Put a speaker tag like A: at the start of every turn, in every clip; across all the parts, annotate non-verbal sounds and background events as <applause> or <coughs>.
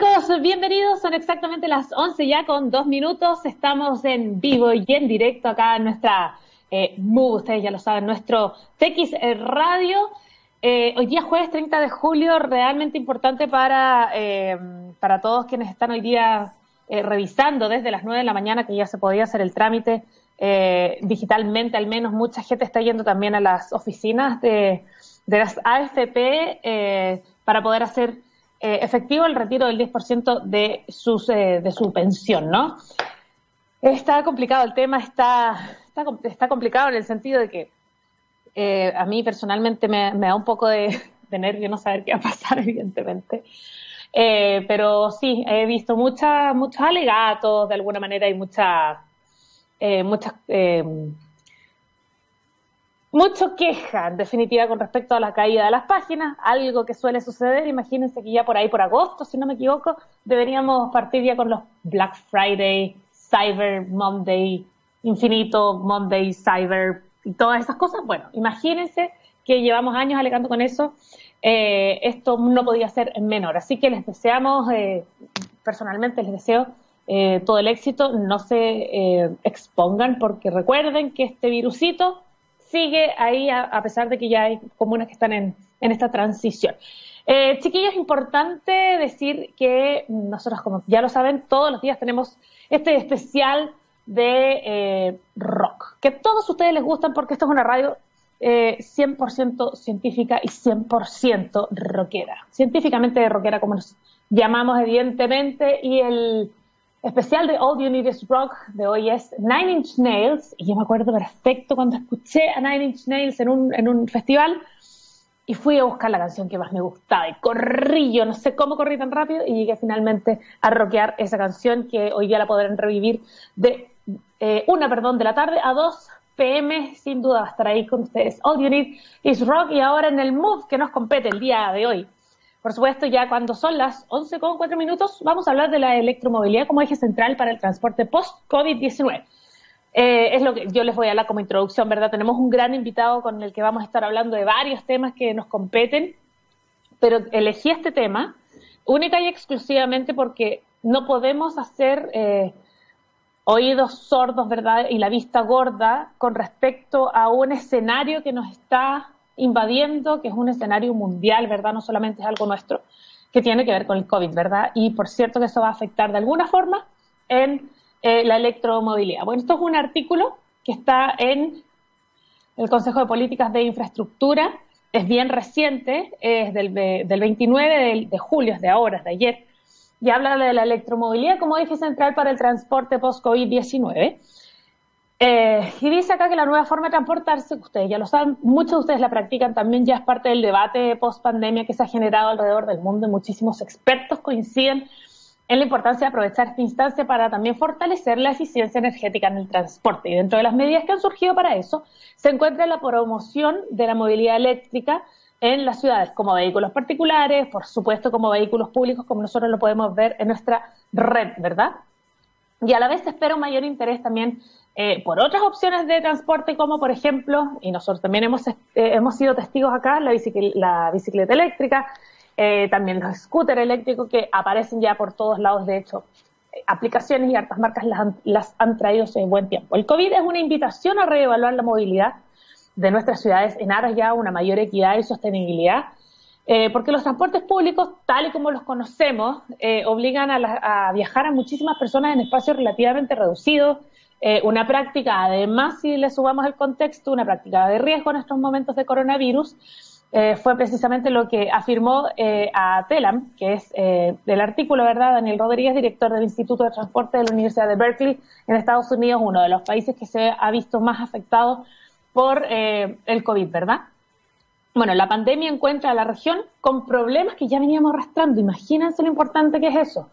A: chicos, bienvenidos. Son exactamente las 11 ya con dos minutos. Estamos en vivo y en directo acá en nuestra eh, ustedes ya lo saben, nuestro TX Radio. Eh, hoy día jueves 30 de julio, realmente importante para, eh, para todos quienes están hoy día eh, revisando desde las 9 de la mañana que ya se podía hacer el trámite digitalmente, al menos mucha gente está yendo también a las oficinas de, de las AFP para poder hacer efectivo el retiro del 10% de, sus, de su pensión, ¿no? Está complicado el tema, está, está, está complicado en el sentido de que eh, a mí personalmente me, da un poco de, nervio no saber qué va a pasar, <laughs> evidentemente. Eh, pero sí, he visto muchas, muchos alegatos de alguna manera y muchas, eh, muchas, mucho queja, en definitiva, con respecto a la caída de las páginas, algo que suele suceder. Imagínense que ya por ahí, por agosto, si no me equivoco, deberíamos partir ya con los Black Friday, Cyber Monday, Infinito Monday, Cyber y todas esas cosas. Bueno, imagínense que llevamos años alegando con eso. Eh, esto no podía ser menor. Así que les deseamos, eh, personalmente les deseo eh, todo el éxito. No se expongan porque recuerden que este virusito sigue ahí a, pesar de que ya hay comunas que están en, en esta transición. chiquillos, es importante decir que nosotros, como ya lo saben, todos los días tenemos este especial de eh, rock, que a todos ustedes les gustan porque esto es una radio eh, 100% científica y 100% rockera. Científicamente rockera, como nos llamamos evidentemente, y el especial de All You Need Is Rock de hoy es Nine Inch Nails, y yo me acuerdo perfecto cuando escuché a Nine Inch Nails en un, en un festival, y fui a buscar la canción que más me gustaba y corrí, yo no sé cómo corrí tan rápido y llegué finalmente a rockear esa canción que hoy día la podrán revivir de eh, una, perdón, de la tarde a 2 pm, sin duda va a estar ahí con ustedes. All You Need is Rock y ahora en el Move que nos compete el día de hoy. Por supuesto, ya cuando son las 11 con 4 minutos, vamos a hablar de la electromovilidad como eje central para el transporte post-COVID-19. Eh, es lo que yo les voy a hablar como introducción, ¿verdad? Tenemos un gran invitado con el que vamos a estar hablando de varios temas que nos competen, pero elegí este tema única y exclusivamente porque no podemos hacer eh, oídos sordos, ¿verdad? Y la vista gorda con respecto a un escenario que nos está invadiendo, que es un escenario mundial, ¿verdad? No solamente es algo nuestro, que tiene que ver con el COVID, ¿verdad? Y por cierto que eso va a afectar de alguna forma en eh, la electromovilidad. Bueno, esto es un artículo que está en el Consejo de Políticas de Infraestructura, es bien reciente, es del, del 29 de, de julio, es de ahora, es de ayer, y habla de la electromovilidad como eje central para el transporte post-COVID-19. Eh, y dice acá que la nueva forma de transportarse, ustedes ya lo saben, muchos de ustedes la practican también, ya es parte del debate post-pandemia que se ha generado alrededor del mundo y muchísimos expertos coinciden en la importancia de aprovechar esta instancia para también fortalecer la eficiencia energética en el transporte. Y dentro de las medidas que han surgido para eso se encuentra la promoción de la movilidad eléctrica, en las ciudades, como vehículos particulares, por supuesto como vehículos públicos, como nosotros lo podemos ver en nuestra red, ¿verdad? Y a la vez se espera un mayor interés también eh, por otras opciones de transporte, como por ejemplo, y nosotros también hemos, eh, hemos sido testigos acá, la, la bicicleta eléctrica, eh, también los scooters eléctricos que aparecen ya por todos lados, de hecho, aplicaciones y hartas marcas las han, las han traído hace buen tiempo. El COVID es una invitación a reevaluar la movilidad de nuestras ciudades en aras ya a una mayor equidad y sostenibilidad, eh, porque los transportes públicos, tal y como los conocemos, eh, obligan a, viajar a muchísimas personas en espacios relativamente reducidos, eh, una práctica, además, si le subamos el contexto, una práctica de riesgo en estos momentos de coronavirus, fue precisamente lo que afirmó a TELAM, que es del artículo, ¿verdad? Daniel Rodríguez, director del Instituto de Transporte de la Universidad de Berkeley en Estados Unidos, uno de los países que se ha visto más afectado por eh, el COVID, ¿verdad? Bueno, la pandemia encuentra a la región con problemas que ya veníamos arrastrando. Imagínense lo importante que es eso.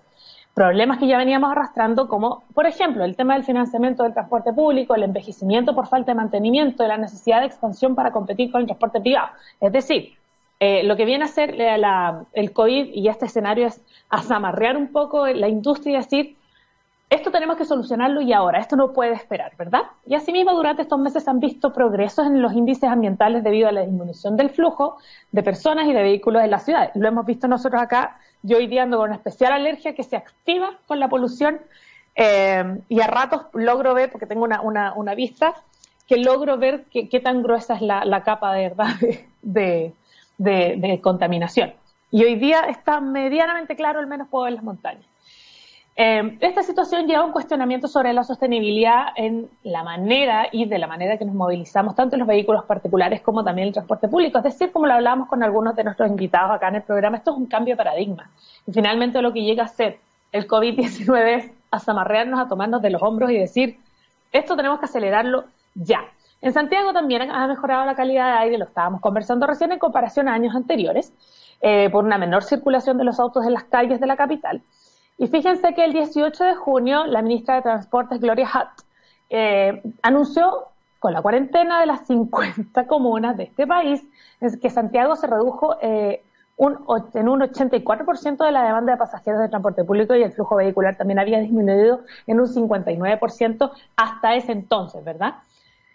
A: Problemas que ya veníamos arrastrando, como, por ejemplo, el tema del financiamiento del transporte público, el envejecimiento por falta de mantenimiento, la necesidad de expansión para competir con el transporte privado. Es decir, eh, lo que viene a hacer el COVID y este escenario es azamarrear un poco la industria y decir, esto tenemos que solucionarlo y ahora, esto no puede esperar, ¿verdad? Y asimismo, durante estos meses han visto progresos en los índices ambientales debido a la disminución del flujo de personas y de vehículos en la ciudad. Lo hemos visto nosotros acá, yo hoy día ando con una especial alergia que se activa con la polución eh, y a ratos logro ver, porque tengo una, una, vista, que logro ver qué tan gruesa es la, capa de verdad <laughs> de, de contaminación. Y hoy día está medianamente claro, al menos puedo ver las montañas. Eh, esta situación lleva a un cuestionamiento sobre la sostenibilidad en la manera y de la manera que nos movilizamos, tanto en los vehículos particulares como también en el transporte público. Es decir, como lo hablábamos con algunos de nuestros invitados acá en el programa, esto es un cambio de paradigma. Y finalmente lo que llega a ser el COVID-19 es a zamarrearnos, a tomarnos de los hombros y decir, esto tenemos que acelerarlo ya. En Santiago también ha mejorado la calidad de aire, lo estábamos conversando recién en comparación a años anteriores, eh, por una menor circulación de los autos en las calles de la capital. Y fíjense que el 18 de junio la ministra de Transportes, Gloria Hutt, eh, anunció con la cuarentena de las 50 <laughs> comunas de este país que Santiago se redujo eh, un, en un 84% de la demanda de pasajeros de transporte público y el flujo vehicular también había disminuido en un 59% hasta ese entonces, ¿verdad?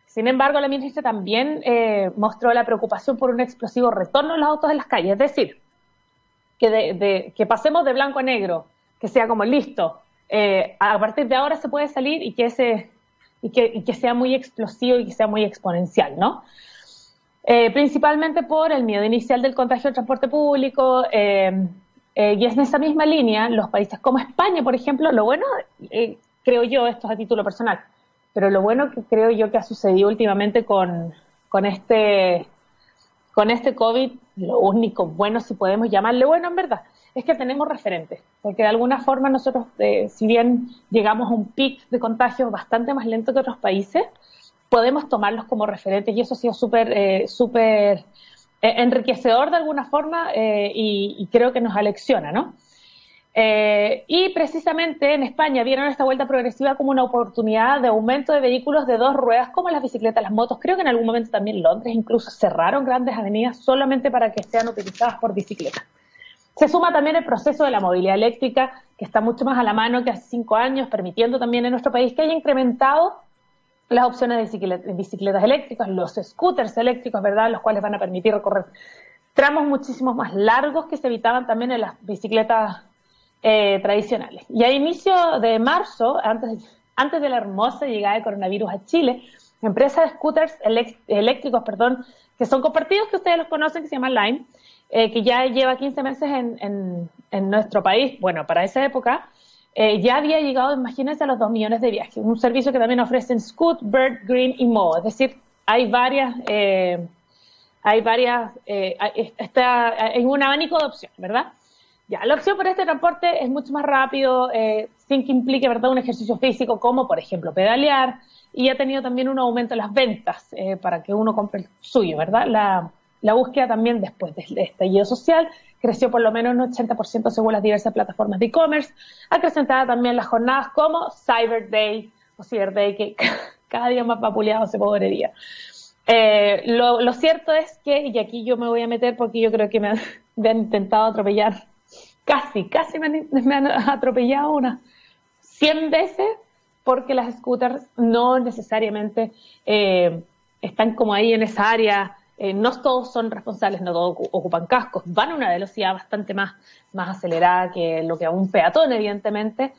A: Sin embargo, la ministra también eh, mostró la preocupación por un explosivo retorno de los autos en las calles, es decir, que, que pasemos de blanco a negro que sea como listo, eh, a partir de ahora se puede salir y que, ese, y que, sea muy explosivo y que sea muy exponencial, ¿no? Eh, principalmente por el miedo inicial del contagio del transporte público, eh, y es en esa misma línea, los países como España, por ejemplo, lo bueno, creo yo, esto es a título personal, pero lo bueno que creo yo que ha sucedido últimamente con, con este con este COVID, lo único bueno, si podemos llamarle bueno en verdad, es que tenemos referentes, porque de alguna forma nosotros, eh, si bien llegamos a un pic de contagios bastante más lento que otros países, podemos tomarlos como referentes y eso ha sido súper eh, súper eh, enriquecedor de alguna forma y, y, creo que nos alecciona, ¿no? y precisamente en España vieron esta vuelta progresiva como una oportunidad de aumento de vehículos de dos ruedas, como las bicicletas, las motos. Creo que en algún momento también Londres incluso cerraron grandes avenidas solamente para que sean utilizadas por bicicletas. Se suma también el proceso de la movilidad eléctrica, que está mucho más a la mano que hace cinco años, permitiendo también en nuestro país que haya incrementado las opciones de bicicletas, eléctricas, los scooters eléctricos, ¿verdad?, los cuales van a permitir recorrer tramos muchísimo más largos que se evitaban también en las bicicletas eh, tradicionales. Y a inicio de marzo, antes, antes de la hermosa llegada del coronavirus a Chile, empresas de scooters eléctricos, perdón, que son compartidos, que ustedes los conocen, que se llaman Lime, eh, que ya lleva 15 meses en, en, nuestro país, bueno, para esa época, eh, ya había llegado, imagínense, a los 2 millones de viajes. Un servicio que también ofrecen Scoot, Bird, Green y Mo. Es decir, hay varias, eh, hay varias, está, hay un abanico de opciones, ¿verdad? Ya, la opción por este transporte es mucho más rápido, sin que implique, ¿verdad?, un ejercicio físico como, por ejemplo, pedalear, y ha tenido también un aumento en las ventas para que uno compre el suyo, ¿verdad? La, la búsqueda también después del estallido social creció por lo menos un 80% según las diversas plataformas de e-commerce, acrecentada también las jornadas como Cyber Day o Cyber Day, que <laughs> cada día más vapuleado se podrería. Eh, lo, cierto es que, y aquí yo me voy a meter porque yo creo que me han, <laughs> intentado atropellar, casi, casi me han, atropellado unas 100 veces porque las scooters no necesariamente eh, están como ahí en esa área eh, no todos son responsables, no todos ocupan cascos, van a una velocidad bastante más, más acelerada que lo que un peatón, evidentemente.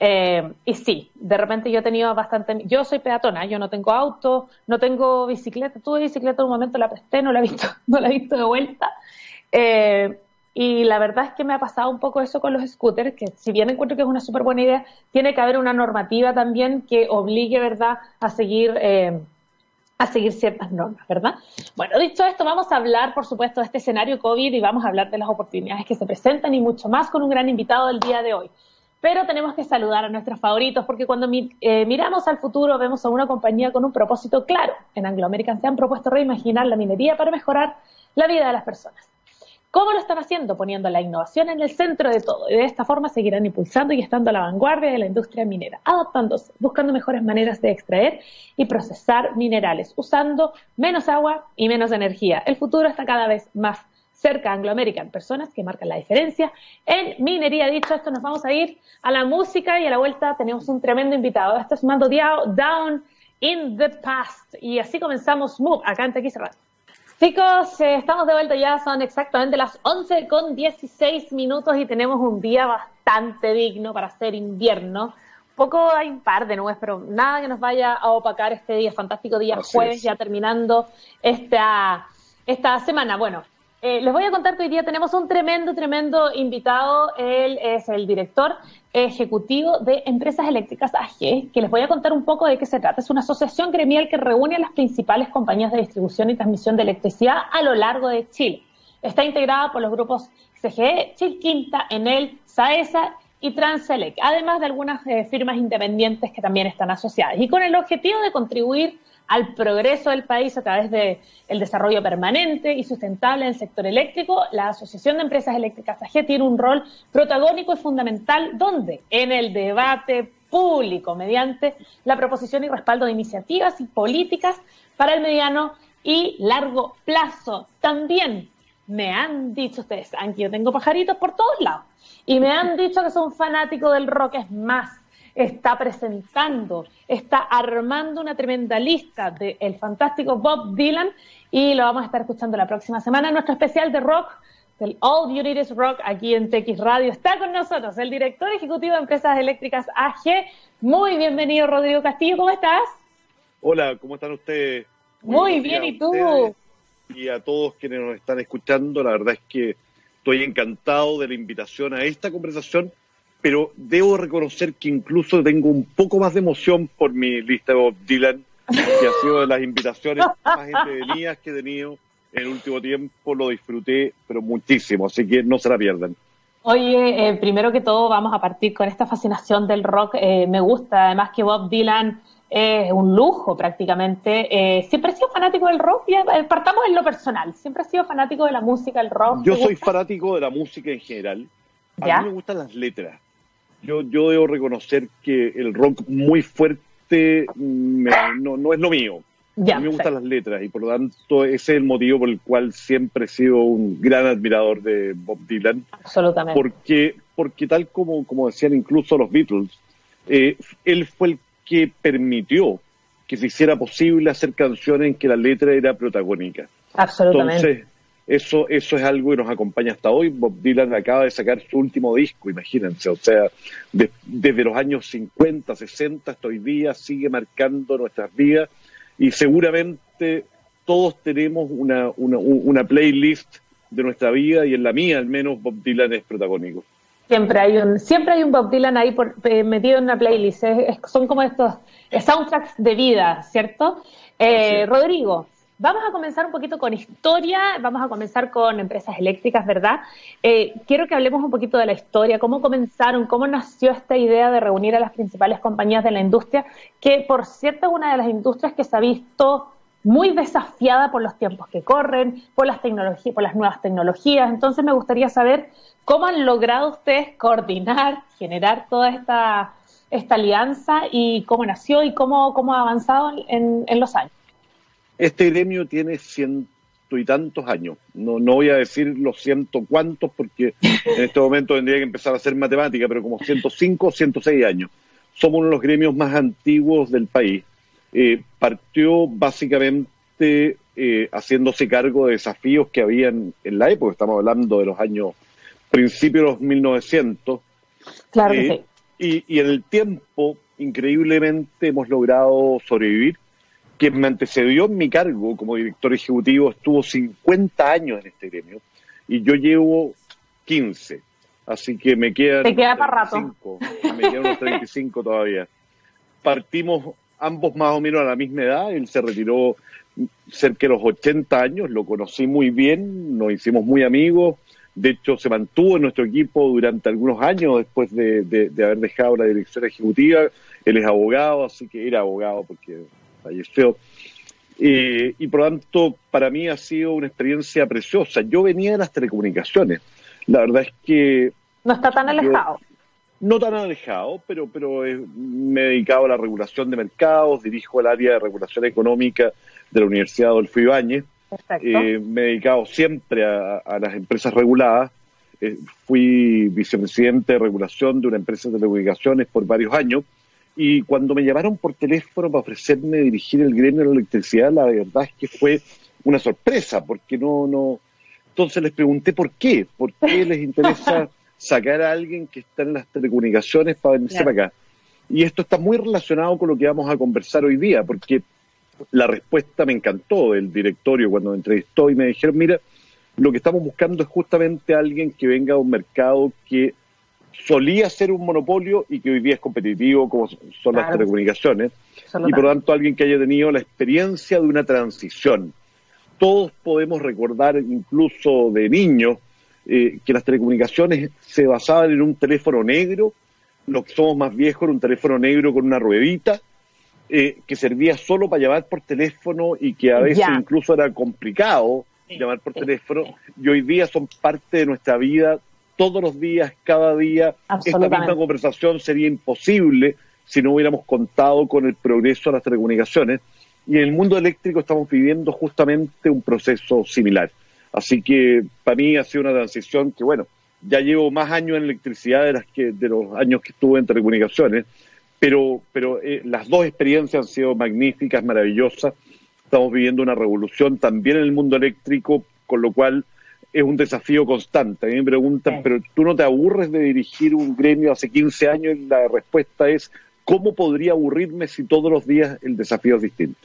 A: Eh, y sí, de repente yo he tenido bastante, yo soy peatona, yo no tengo auto, no tengo bicicleta, tuve bicicleta en un momento, la presté, no la he visto, <laughs> no la he visto de vuelta. Eh, y la verdad es que me ha pasado un poco eso con los scooters, que si bien encuentro que es una súper buena idea, tiene que haber una normativa también que obligue, ¿verdad?, a seguir a seguir ciertas normas, ¿verdad? Bueno, dicho esto, vamos a hablar, por supuesto, de este escenario COVID y vamos a hablar de las oportunidades que se presentan y mucho más con un gran invitado del día de hoy. Pero tenemos que saludar a nuestros favoritos porque cuando eh, miramos al futuro vemos a una compañía con un propósito claro. En Anglo American se han propuesto reimaginar la minería para mejorar la vida de las personas. ¿Cómo lo están haciendo? Poniendo la innovación en el centro de todo. Y de esta forma seguirán impulsando y estando a la vanguardia de la industria minera, adaptándose, buscando mejores maneras de extraer y procesar minerales, usando menos agua y menos energía. El futuro está cada vez más cerca Anglo American, personas que marcan la diferencia en minería. Dicho esto, nos vamos a ir a la música y a la vuelta tenemos un tremendo invitado. Esto es Mando Down in the Past y así comenzamos Move acá en TX Radio. Chicos, eh, estamos de vuelta ya, son exactamente las 11 con 16 minutos y tenemos un día bastante digno para ser invierno. Poco hay un par de nubes, pero nada que nos vaya a opacar este día, fantástico día jueves, ya terminando esta, esta semana. Bueno, eh, les voy a contar que hoy día tenemos un tremendo, tremendo invitado. Él es el director ejecutivo de Empresas Eléctricas AG, que les voy a contar un poco de qué se trata. Es una asociación gremial que reúne a las principales compañías de distribución y transmisión de electricidad a lo largo de Chile. Está integrada por los grupos CGE, Chilquinta, Enel, Saesa y Transelec, además de algunas eh, firmas independientes que también están asociadas. Y con el objetivo de contribuir al progreso del país a través del el desarrollo permanente y sustentable en el sector eléctrico, la Asociación de Empresas Eléctricas AG tiene un rol protagónico y fundamental donde en el debate público mediante la proposición y respaldo de iniciativas y políticas para el mediano y largo plazo. También me han dicho ustedes, aunque yo tengo pajaritos por todos lados, y me han dicho que son fanáticos del rock, es más, está presentando, está armando una tremenda lista del fantástico Bob Dylan y lo vamos a estar escuchando la próxima semana en nuestro especial de rock del All You Need Is Rock aquí en TX Radio. Está con nosotros el director ejecutivo de Empresas Eléctricas AG. Muy bienvenido, Rodrigo Castillo. ¿Cómo estás?
B: Hola, ¿cómo están ustedes?
A: Muy, bien, ¿y tú?
B: Y a todos quienes nos están escuchando, la verdad es que estoy encantado de la invitación a esta conversación pero debo reconocer que incluso tengo un poco más de emoción por mi lista de Bob Dylan, que ha sido de las invitaciones más entretenidas que he tenido en el último tiempo, lo disfruté, pero muchísimo, así que no se la pierdan.
A: Oye, eh, primero que todo vamos a partir con esta fascinación del rock. Eh, me gusta, además que Bob Dylan es un lujo prácticamente. Eh, siempre he sido fanático del rock, ya, partamos en lo personal, siempre he sido fanático de la música, el rock.
B: Yo soy fanático de la música en general. A mí me gustan las letras yo, yo debo reconocer que el rock muy fuerte no, no es lo mío. a mí me gustan las letras y por lo tanto ese es el motivo por el cual siempre he sido un gran admirador de Bob Dylan.
A: Absolutamente.
B: Porque, porque tal como, como decían incluso los Beatles, eh, él fue el que permitió que se hiciera posible hacer canciones en que la letra era protagónica.
A: Absolutamente.
B: Eso, eso es algo que nos acompaña hasta hoy. Bob Dylan acaba de sacar su último disco, imagínense. O sea, desde los años 50, 60 hasta hoy día sigue marcando nuestras vidas y seguramente todos tenemos una, una, una playlist de nuestra vida y en la mía al menos Bob Dylan es protagónico.
A: Siempre hay un, siempre hay un Bob Dylan ahí por, eh, metido en una playlist. son como estos soundtracks de vida, ¿cierto? Eh, Rodrigo, Vamos a comenzar un poquito con historia, vamos a comenzar con empresas eléctricas, ¿verdad? Eh, quiero que hablemos un poquito de la historia, cómo comenzaron, cómo nació esta idea de reunir a las principales compañías de la industria, que por cierto es una de las industrias que se ha visto muy desafiada por los tiempos que corren, por las tecnologías, por las nuevas tecnologías. Entonces me gustaría saber cómo han logrado ustedes coordinar, generar toda esta, esta alianza y cómo nació y cómo, cómo ha avanzado en los años.
B: Este gremio tiene ciento y tantos años. No, no voy a decir los ciento cuantos porque en este momento tendría que empezar a hacer matemática, pero como 105 o 106 años. Somos uno de los gremios más antiguos del país. Eh, partió básicamente eh, haciéndose cargo de desafíos que habían en la época. Estamos hablando de los años principios de los 1900.
A: Claro que
B: eh, sí. y en el tiempo, increíblemente, hemos logrado sobrevivir quien me antecedió en mi cargo como director ejecutivo estuvo 50 años en este gremio y yo llevo 15. Así que me quedan.
A: Te queda para rato.
B: Me quedan unos 35 todavía. Partimos ambos más o menos a la misma edad. Él se retiró cerca de los 80 años. Lo conocí muy bien. Nos hicimos muy amigos. De hecho, se mantuvo en nuestro equipo durante algunos años después de, de haber dejado la dirección ejecutiva. Él es abogado, así que era abogado porque falleció. Eh, y por lo tanto, para mí ha sido una experiencia preciosa. Yo venía de las telecomunicaciones. La verdad es que...
A: No está tan alejado.
B: no tan alejado, pero, pero eh, me he dedicado a la regulación de mercados, dirijo el área de regulación económica de la Universidad Adolfo Ibáñez Eh, me he dedicado siempre a, las empresas reguladas. Eh, fui vicepresidente de regulación de una empresa de telecomunicaciones por varios años. Y cuando me llamaron por teléfono para ofrecerme dirigir el gremio de la electricidad, la verdad es que fue una sorpresa, porque no, no. Entonces les pregunté por qué, por qué <laughs> les interesa sacar a alguien que está en las telecomunicaciones para venirse para acá. Y esto está muy relacionado con lo que vamos a conversar hoy día, porque la respuesta me encantó del directorio cuando me entrevistó y me dijeron, mira, lo que estamos buscando es justamente alguien que venga a un mercado que solía ser un monopolio y que hoy día es competitivo como son las telecomunicaciones y por lo tanto alguien que haya tenido la experiencia de una transición. Todos podemos recordar incluso de niños eh, que las telecomunicaciones se basaban en un teléfono negro, los que somos más viejos era un teléfono negro con una ruedita, eh, que servía solo para llamar por teléfono y que a veces incluso era complicado llamar por teléfono, y hoy día son parte de nuestra vida todos los días, cada día. Esta misma conversación sería imposible si no hubiéramos contado con el progreso de las telecomunicaciones. Y en el mundo eléctrico estamos viviendo justamente un proceso similar. Así que para mí ha sido una transición que, bueno, ya llevo más años en electricidad de, las que, de los años que estuve en telecomunicaciones, pero, pero eh, las dos experiencias han sido magníficas, maravillosas. Estamos viviendo una revolución también en el mundo eléctrico, con lo cual es un desafío constante. A mí me preguntan, pero tú no te aburres de dirigir un gremio hace 15 años y la respuesta es, ¿cómo podría aburrirme si todos los días el desafío es distinto?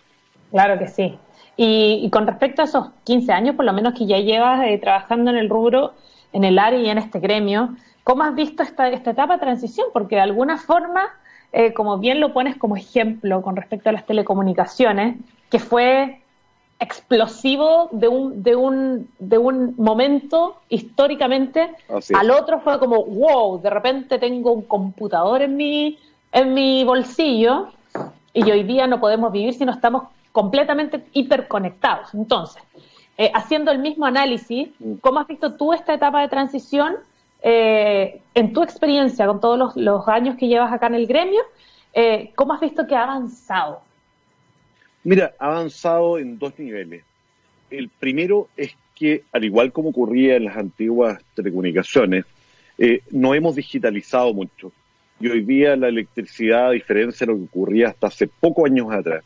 A: Claro que sí. Y, con respecto a esos 15 años, por lo menos que ya llevas eh, trabajando en el rubro, en el área y en este gremio, ¿cómo has visto esta, esta etapa de transición? Porque de alguna forma, eh, como bien lo pones como ejemplo con respecto a las telecomunicaciones, que fue explosivo de un, de un, de un momento históricamente al otro fue como, wow, de repente tengo un computador en mi, en mi bolsillo y hoy día no podemos vivir si no estamos completamente hiperconectados. Entonces, eh, haciendo el mismo análisis, mm. ¿cómo has visto tú esta etapa de transición eh, en tu experiencia con todos los, años que llevas acá en el gremio? Eh, ¿Cómo has visto que ha avanzado?
B: Mira, ha avanzado en dos niveles. El primero es que, al igual como ocurría en las antiguas telecomunicaciones, no hemos digitalizado mucho. Y hoy día la electricidad, a diferencia de lo que ocurría hasta hace pocos años atrás,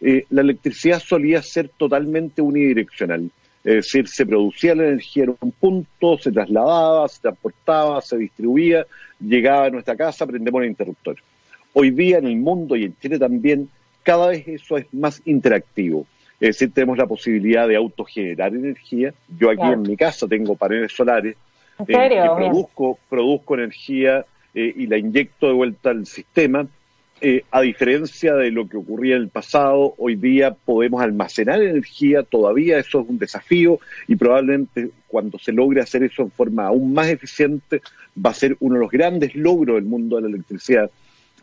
B: eh, la electricidad solía ser totalmente unidireccional. Es decir, se producía la energía en un punto, se trasladaba, se transportaba, se distribuía, llegaba a nuestra casa, prendemos el interruptor. Hoy día en el mundo y en Chile también, cada vez eso es más interactivo. Es decir, tenemos la posibilidad de autogenerar energía. Yo aquí en mi casa tengo paneles solares
A: ¿En serio?
B: Eh, produzco, produzco energía eh, y la inyecto de vuelta al sistema eh, a diferencia de lo que ocurría en el pasado, hoy día podemos almacenar energía, todavía eso es un desafío y probablemente cuando se logre hacer eso en forma aún más eficiente va a ser uno de los grandes logros del mundo de la electricidad.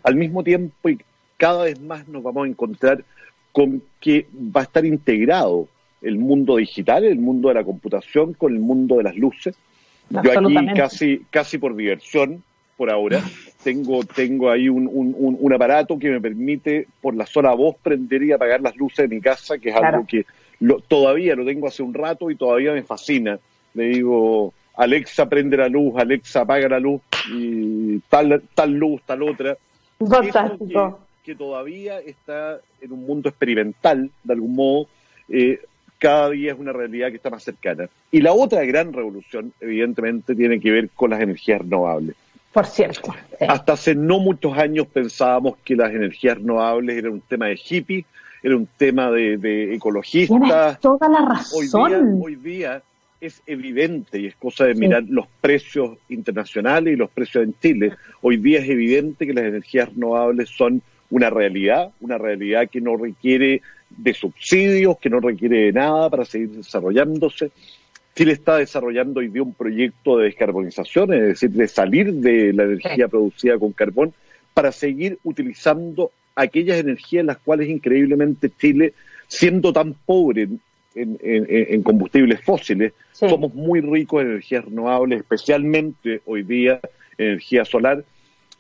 B: Al mismo tiempo y cada vez más nos vamos a encontrar con que va a estar integrado el mundo digital, el mundo de la computación con el mundo de las luces. Yo aquí casi, casi por diversión, por ahora, tengo, tengo ahí un, un, aparato que me permite por la sola voz prender y apagar las luces de mi casa, que es algo que todavía lo tengo hace un rato y todavía me fascina. Le digo, Alexa prende la luz, Alexa apaga la luz, y tal, tal luz, tal otra.
A: Fantástico.
B: Que, todavía está en un mundo experimental, de algún modo, eh, cada día es una realidad que está más cercana. Y la otra gran revolución, evidentemente, tiene que ver con las energías renovables.
A: Por cierto.
B: Hasta hace no muchos años pensábamos que las energías renovables eran un tema de hippie, era un tema de, de ecologistas.
A: toda la razón.
B: Hoy día, es evidente y es cosa de mirar los precios internacionales y los precios en Chile. Hoy día es evidente que las energías renovables son una realidad, una realidad que no requiere de subsidios, que no requiere de nada para seguir desarrollándose. Chile está desarrollando hoy día un proyecto de descarbonización, es decir, de salir de la energía producida con carbón para seguir utilizando aquellas energías en las cuales increíblemente Chile, siendo tan pobre en, combustibles fósiles, somos muy ricos en energías renovables, especialmente hoy día energía solar.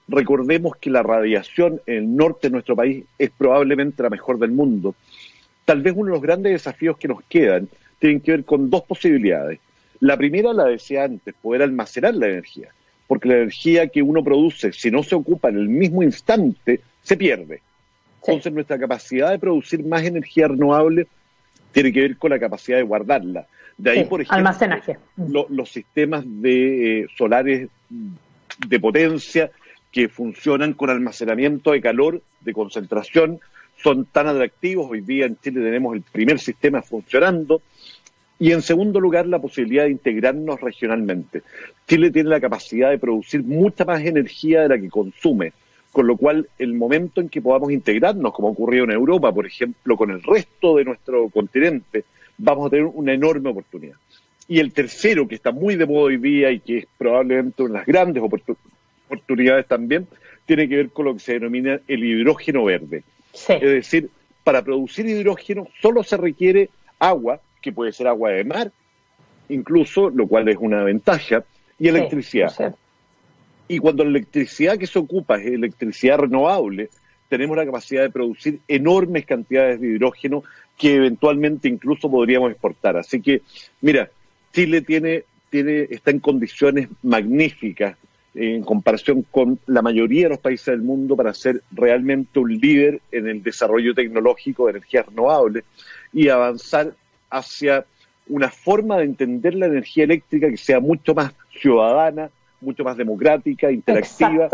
B: Recordemos que la radiación en el norte de nuestro país es probablemente la mejor del mundo. Tal vez uno de los grandes desafíos que nos quedan tienen que ver con dos posibilidades. La primera la decía antes, poder almacenar la energía, porque la energía que uno produce, si no se ocupa en el mismo instante, se pierde. Entonces nuestra capacidad de producir más energía renovable tiene que ver con la capacidad de guardarla. De ahí, por ejemplo,
A: almacenaje.
B: los sistemas de eh, solares de potencia que funcionan con almacenamiento de calor, de concentración, son tan atractivos. Hoy día en Chile tenemos el primer sistema funcionando. Y en segundo lugar, la posibilidad de integrarnos regionalmente. Chile tiene la capacidad de producir mucha más energía de la que consume, con lo cual el momento en que podamos integrarnos, como ha ocurrido en Europa, por ejemplo, con el resto de nuestro continente, vamos a tener una enorme oportunidad. Y el tercero, que está muy de moda hoy día y que es probablemente una de las grandes oportunidades también, tiene que ver con lo que se denomina el hidrógeno verde. Es decir, para producir hidrógeno solo se requiere agua, que puede ser agua de mar, incluso, lo cual es una ventaja, y electricidad. Y cuando la electricidad que se ocupa es electricidad renovable, tenemos la capacidad de producir enormes cantidades de hidrógeno que eventualmente incluso podríamos exportar. Así que, mira, Chile tiene, tiene, está en condiciones magníficas en comparación con la mayoría de los países del mundo para ser realmente un líder en el desarrollo tecnológico de energías renovables y avanzar hacia una forma de entender la energía eléctrica que sea mucho más ciudadana, mucho más democrática, interactiva.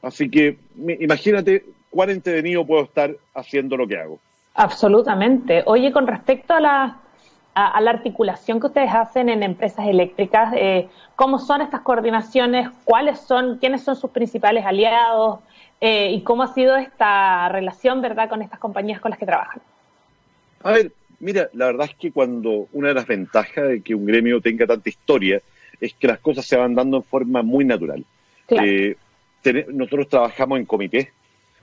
B: Así que imagínate cuán entretenido puedo estar haciendo lo que hago.
A: Absolutamente. Oye, con respecto a la, a, la articulación que ustedes hacen en empresas eléctricas, eh, ¿cómo son estas coordinaciones? ¿Cuáles son, quiénes son sus principales aliados? Eh, ¿Y cómo ha sido esta relación, verdad, con estas compañías con las que trabajan?
B: A ver, Mira, la verdad es que cuando una de las ventajas de que un gremio tenga tanta historia es que las cosas se van dando en forma muy natural. Eh, nosotros trabajamos en comités,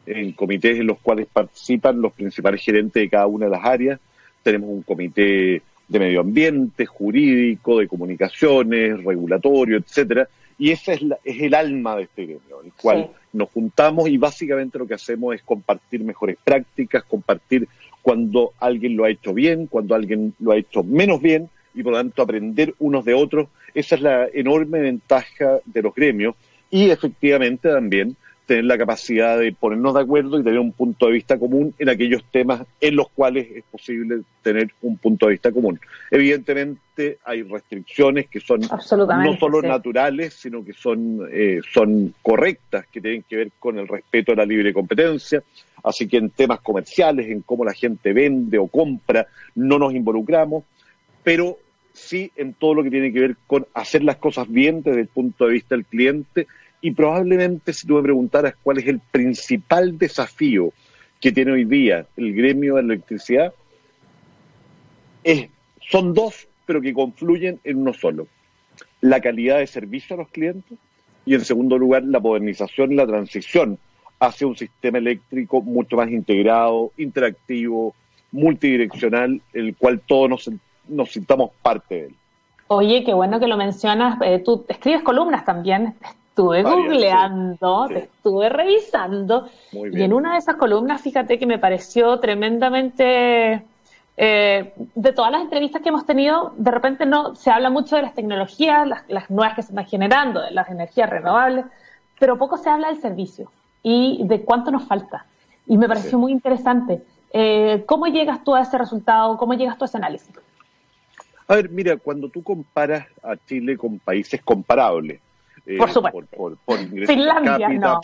B: en comités en los cuales participan los principales gerentes de cada una de las áreas. Tenemos un comité de medio ambiente, jurídico, de comunicaciones, regulatorio, etcétera, y ese es, es el alma de este gremio, el cual nos juntamos y básicamente lo que hacemos es compartir mejores prácticas, compartir cuando alguien lo ha hecho bien, cuando alguien lo ha hecho menos bien y por lo tanto aprender unos de otros. Esa es la enorme ventaja de los gremios y efectivamente también tener la capacidad de ponernos de acuerdo y tener un punto de vista común en aquellos temas en los cuales es posible tener un punto de vista común. Evidentemente hay restricciones que son no solo naturales, sino que son, eh, son correctas, que tienen que ver con el respeto a la libre competencia. Así que en temas comerciales, en cómo la gente vende o compra, no nos involucramos, pero sí en todo lo que tiene que ver con hacer las cosas bien desde el punto de vista del cliente y probablemente si tú me preguntaras cuál es el principal desafío que tiene hoy día el gremio de la electricidad, es, son dos, pero que confluyen en uno solo. La calidad de servicio a los clientes y, en segundo lugar, la modernización y la transición hacia un sistema eléctrico mucho más integrado, interactivo, multidireccional, el cual todos nos, nos sintamos parte de él.
A: Oye, qué bueno que lo mencionas. Eh, tú escribes columnas también estuve googleando, te estuve revisando, y en una de esas columnas, fíjate que me pareció tremendamente, eh, de todas las entrevistas que hemos tenido, de repente no se habla mucho de las tecnologías, las, nuevas que se están generando, de las energías renovables, pero poco se habla del servicio y de cuánto nos falta. Y me pareció muy interesante. Eh, ¿Cómo llegas tú a ese resultado? ¿Cómo llegas tú a ese análisis?
B: A ver, mira, cuando tú comparas a Chile con países comparables,
A: eh, por supuesto. Por, ingresos Finlandia, no,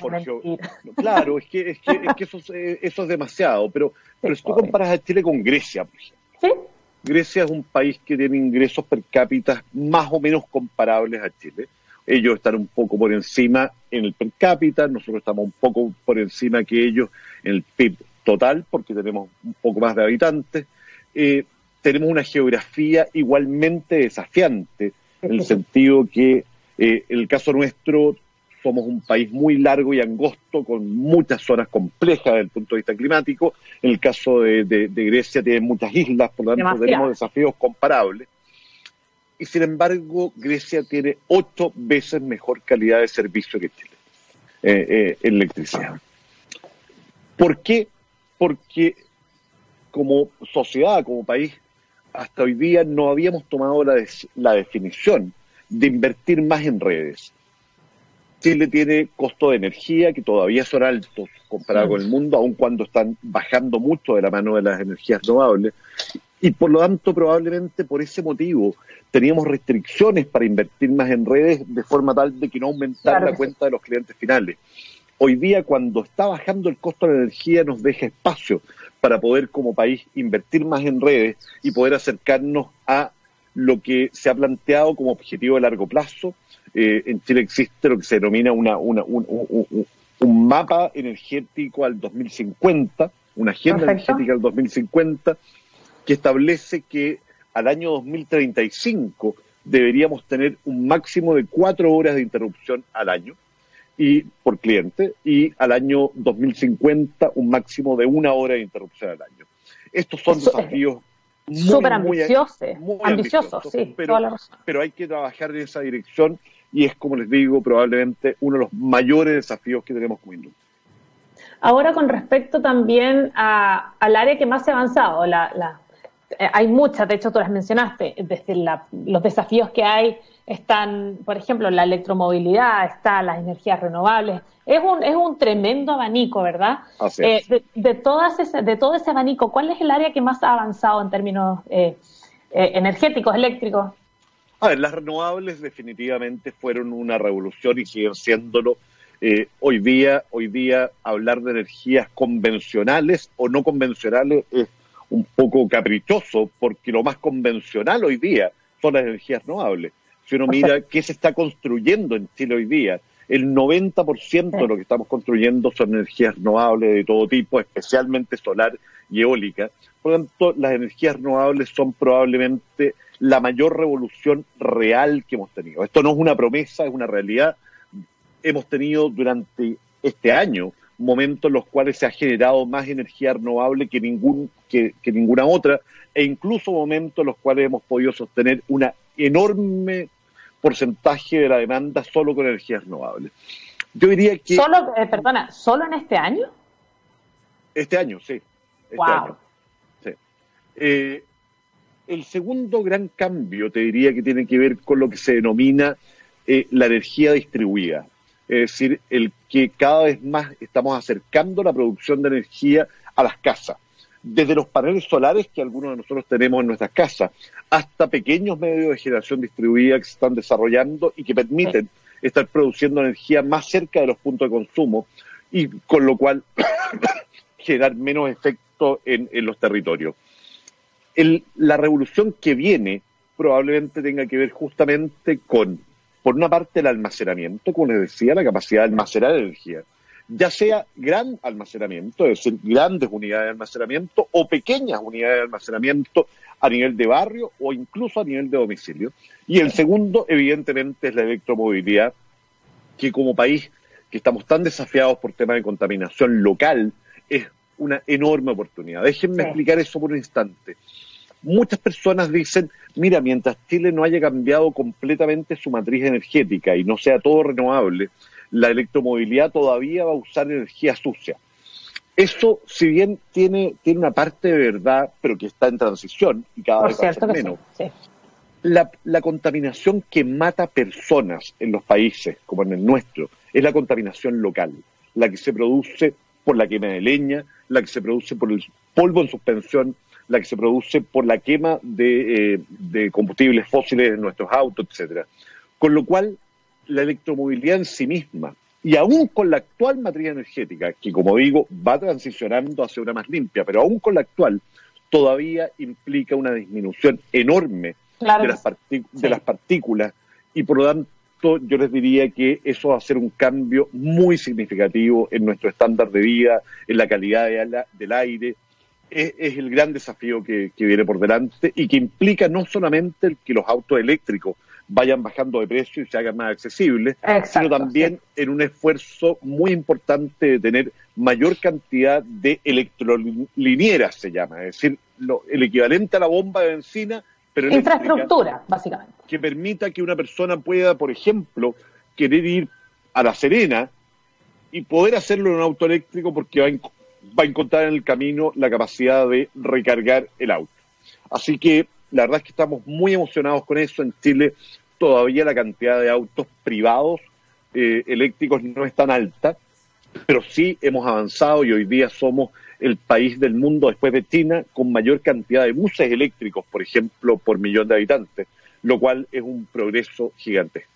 B: Claro, es que, es que, es que eso, es, eh, eso, es demasiado, pero, pero si tú comparas a Chile con Grecia, por ejemplo. ¿Sí? Grecia es un país que tiene ingresos per cápita más o menos comparables a Chile. Ellos están un poco por encima en el per cápita, nosotros estamos un poco por encima que ellos en el PIB total, porque tenemos un poco más de habitantes. Eh, tenemos una geografía igualmente desafiante, en el sentido que eh, en el caso nuestro, somos un país muy largo y angosto, con muchas zonas complejas desde el punto de vista climático. En el caso de, Grecia tiene muchas islas, por lo tanto tenemos desafíos comparables. Y sin embargo, Grecia tiene ocho veces mejor calidad de servicio que Chile eh, eh, en electricidad. ¿Por qué? Porque como sociedad, como país, hasta hoy día no habíamos tomado la, la definición de invertir más en redes. Chile tiene costo de energía que todavía son altos comparado con el mundo, aun cuando están bajando mucho de la mano de las energías renovables. Y por lo tanto, probablemente por ese motivo, teníamos restricciones para invertir más en redes de forma tal de que no aumentara la cuenta de los clientes finales. Hoy día, cuando está bajando el costo de la energía, nos deja espacio para poder como país invertir más en redes y poder acercarnos a lo que se ha planteado como objetivo de largo plazo, eh, en Chile existe lo que se denomina una, un, mapa energético al 2050, una agenda energética al 2050, que establece que al año 2035 deberíamos tener un máximo de cuatro horas de interrupción al año y por cliente y al año 2050 un máximo de una hora de interrupción al año. Estos son desafíos
A: súper ambiciosos, ambiciosos, sí,
B: pero, pero hay que trabajar en esa dirección y es, como les digo, probablemente uno de los mayores desafíos que tenemos como industria.
A: Ahora, con respecto también al área que más se ha avanzado, la, hay muchas, de hecho tú las mencionaste, desde los desafíos que hay están, por ejemplo, la electromovilidad, está las energías renovables. Es un, es un tremendo abanico, ¿verdad?
B: Eh,
A: de, todas de todo ese abanico, ¿cuál es el área que más ha avanzado en términos eh, energéticos, eléctricos?
B: A ver, las renovables definitivamente fueron una revolución y siguen siéndolo. Eh, hoy día, hoy día hablar de energías convencionales o no convencionales es un poco caprichoso, porque lo más convencional hoy día son las energías renovables. Si uno mira qué se está construyendo en Chile hoy día, el 90% de lo que estamos construyendo son energías renovables de todo tipo, especialmente solar y eólica. Por lo tanto, las energías renovables son probablemente la mayor revolución real que hemos tenido. Esto no es una promesa, es una realidad. Hemos tenido durante este año momentos en los cuales se ha generado más energía renovable que, ningún, que, ninguna otra, e incluso momentos en los cuales hemos podido sostener un enorme porcentaje de la demanda solo con energías renovables.
A: Yo diría que... Solo, eh, perdona, ¿solo en este año?
B: Este año, sí. Este wow. sí. Eh, el segundo gran cambio, te diría que tiene que ver con lo que se denomina eh, la energía distribuida. Es decir, el que cada vez más estamos acercando la producción de energía a las casas. Desde los paneles solares que algunos de nosotros tenemos en nuestras casas, hasta pequeños medios de generación distribuida que se están desarrollando y que permiten estar produciendo energía más cerca de los puntos de consumo y con lo cual <coughs> generar menos efecto en los territorios la revolución que viene probablemente tenga que ver justamente con, por una parte, el almacenamiento, como les decía, la capacidad de almacenar energía, ya sea gran almacenamiento, es decir, grandes unidades de almacenamiento o pequeñas unidades de almacenamiento a nivel de barrio o incluso a nivel de domicilio. Y el segundo, evidentemente, es la electromovilidad, que como país que estamos tan desafiados por temas de contaminación local, es una enorme oportunidad. Déjenme explicar eso por un instante muchas personas dicen, mira, mientras Chile no haya cambiado completamente su matriz energética y no sea todo renovable, la electromovilidad todavía va a usar energía sucia. Eso, si bien tiene, tiene una parte de verdad, pero que está en transición y cada vez va menos, la, la contaminación que mata personas en los países, como en el nuestro, es la contaminación local, la que se produce por la quema de leña, la que se produce por el polvo en suspensión, la que se produce por la quema de, eh, combustibles fósiles en nuestros autos, etcétera. Con lo cual, la electromovilidad en sí misma, y aún con la actual matriz energética, que como digo, va transicionando hacia una más limpia, pero aún con la actual, todavía implica una disminución enorme de, las de las partículas, y por lo tanto, yo les diría que eso va a ser un cambio muy significativo en nuestro estándar de vida, en la calidad del aire, es, el gran desafío que, viene por delante y que implica no solamente que los autos eléctricos vayan bajando de precio y se hagan más accesibles, sino también en un esfuerzo muy importante de tener mayor cantidad de electrolinieras, se llama, es decir, el equivalente a la bomba de benzina, pero
A: infraestructura, básicamente.
B: Que permita que una persona pueda, por ejemplo, querer ir a La Serena y poder hacerlo en un auto eléctrico porque va va a encontrar en el camino la capacidad de recargar el auto. Así que La verdad es que estamos muy emocionados con eso. En Chile todavía la cantidad de autos privados eh, eléctricos no es tan alta, pero sí hemos avanzado y hoy día somos el país del mundo después de China con mayor cantidad de buses eléctricos, por ejemplo, por millón de habitantes, lo cual es un progreso gigantesco.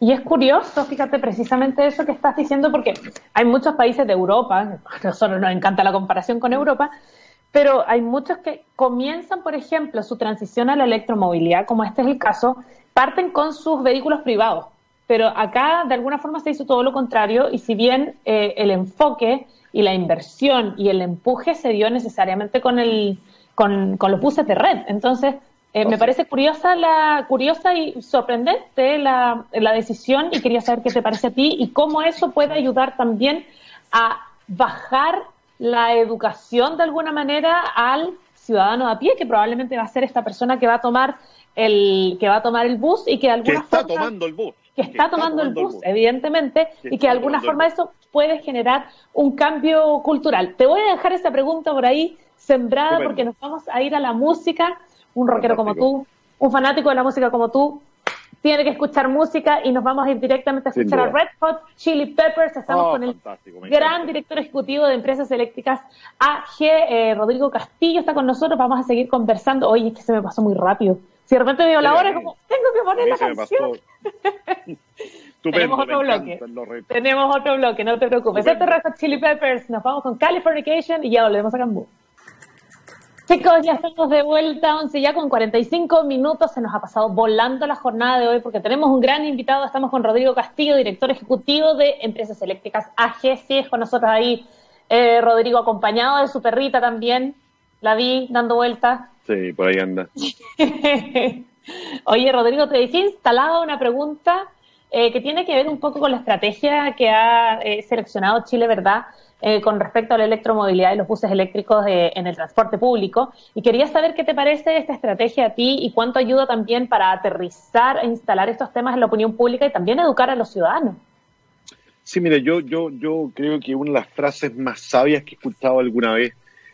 A: Y es curioso, fíjate, precisamente eso que estás diciendo, porque hay muchos países de Europa, a nosotros nos encanta la comparación con Europa, pero hay muchos que comienzan, por ejemplo, su transición a la electromovilidad, como este es el caso, parten con sus vehículos privados. Pero acá, de alguna forma, se hizo todo lo contrario, y si bien eh, el enfoque y la inversión y el empuje se dio necesariamente con, el, con, con los buses de red. Entonces, eh, me parece curiosa la curiosa y sorprendente la, la, decisión y quería saber qué te parece a ti y cómo eso puede ayudar también a bajar la educación de alguna manera al ciudadano a pie que probablemente va a ser esta persona que va a tomar el que va a tomar el bus y que de alguna
B: que está tomando el bus.
A: que está, tomando, el bus, evidentemente y que de alguna forma eso puede generar un cambio cultural. Te voy a dejar esa pregunta por ahí sembrada porque nos vamos a ir a la música un rockero como tú, un fanático de la música como tú, tiene que escuchar música y nos vamos a ir directamente a escuchar a Red Hot Chili Peppers. Estamos oh, con el gran director ejecutivo de Empresas Eléctricas AG, eh, Rodrigo Castillo, está con nosotros. Vamos a seguir conversando. Oye, es que se me pasó muy rápido. Si de repente veo la hora, es como, tengo que poner la canción. <laughs> Tenemos otro bloque. Tenemos otro bloque, no te preocupes. Este es Red Hot Chili Peppers. Nos vamos con Californication y ya volvemos a Cambú. Chicos, ya estamos de vuelta, 11 ya con 45 minutos. Se nos ha pasado volando la jornada de hoy porque tenemos un gran invitado. Estamos con Rodrigo Castillo, director ejecutivo de Empresas Eléctricas AG. Sí, es con nosotros ahí eh, Rodrigo, acompañado de su perrita también. La vi dando vueltas.
B: Sí, por ahí anda. <laughs>
A: Oye, Rodrigo, te dije instalado una pregunta eh, que tiene que ver un poco con la estrategia que ha eh, seleccionado Chile, ¿verdad? Eh, con respecto a la electromovilidad y los buses eléctricos en el transporte público. Y quería saber qué te parece esta estrategia a ti y cuánto ayuda también para aterrizar e instalar estos temas en la opinión pública y también educar a los ciudadanos.
B: Sí, mire, yo, yo, yo creo que una de las frases más sabias que he escuchado alguna vez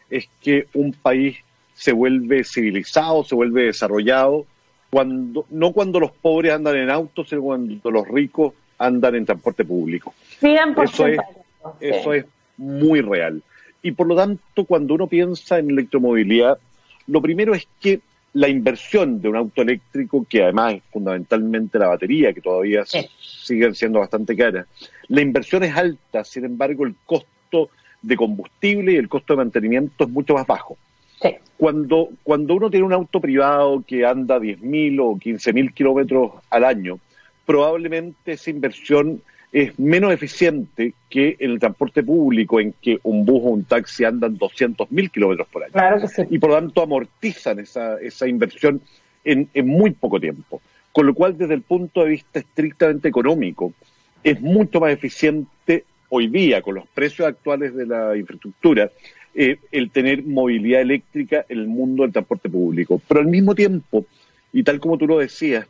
B: es que un país se vuelve civilizado, se vuelve desarrollado, cuando, no cuando los pobres andan en autos, sino cuando los ricos andan en transporte público.
A: Eso
B: es, eso es muy real. Y por lo tanto, cuando uno piensa en electromovilidad, lo primero es que la inversión de un auto eléctrico, que además es fundamentalmente la batería, que todavía sigue siendo bastante cara, la inversión es alta, sin embargo, el costo de combustible y el costo de mantenimiento es mucho más bajo. Cuando, cuando uno tiene un auto privado que anda 10.000 o 15.000 kilómetros al año, probablemente esa inversión es menos eficiente que en el transporte público, en que un bus o un taxi andan 200.000 kilómetros por año.
A: Claro que sí.
B: Y por lo tanto amortizan esa, esa inversión en, en muy poco tiempo. Con lo cual, desde el punto de vista estrictamente económico, es mucho más eficiente hoy día, con los precios actuales de la infraestructura, eh, el tener movilidad eléctrica en el mundo del transporte público. Pero al mismo tiempo, y tal como tú lo decías,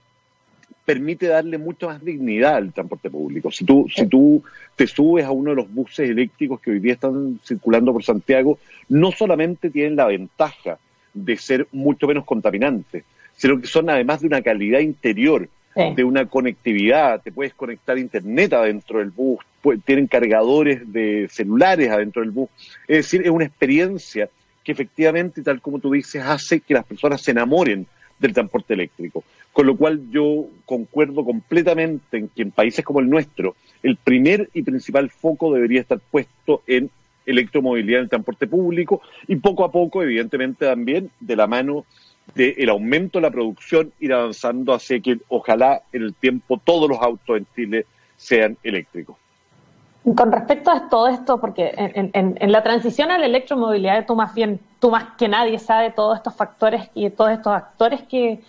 B: permite darle mucha más dignidad al transporte público. Si tú, si tú te subes a uno de los buses eléctricos que hoy día están circulando por Santiago, no solamente tienen la ventaja de ser mucho menos contaminantes, sino que son además de una calidad interior, de una conectividad, te puedes conectar a internet adentro del bus, tienen cargadores de celulares adentro del bus. Es decir, es una experiencia que efectivamente, tal como tú dices, hace que las personas se enamoren del transporte eléctrico. Con lo cual yo concuerdo completamente en que en países como el nuestro, el primer y principal foco debería estar puesto en electromovilidad en el transporte público y poco a poco, evidentemente, también de la mano del aumento de la producción, ir avanzando hacia que ojalá en el tiempo todos los autos en Chile sean eléctricos.
A: Con respecto a todo esto, porque en, la transición a la electromovilidad, tú más bien, tú más que nadie sabe todos estos factores y todos estos actores que,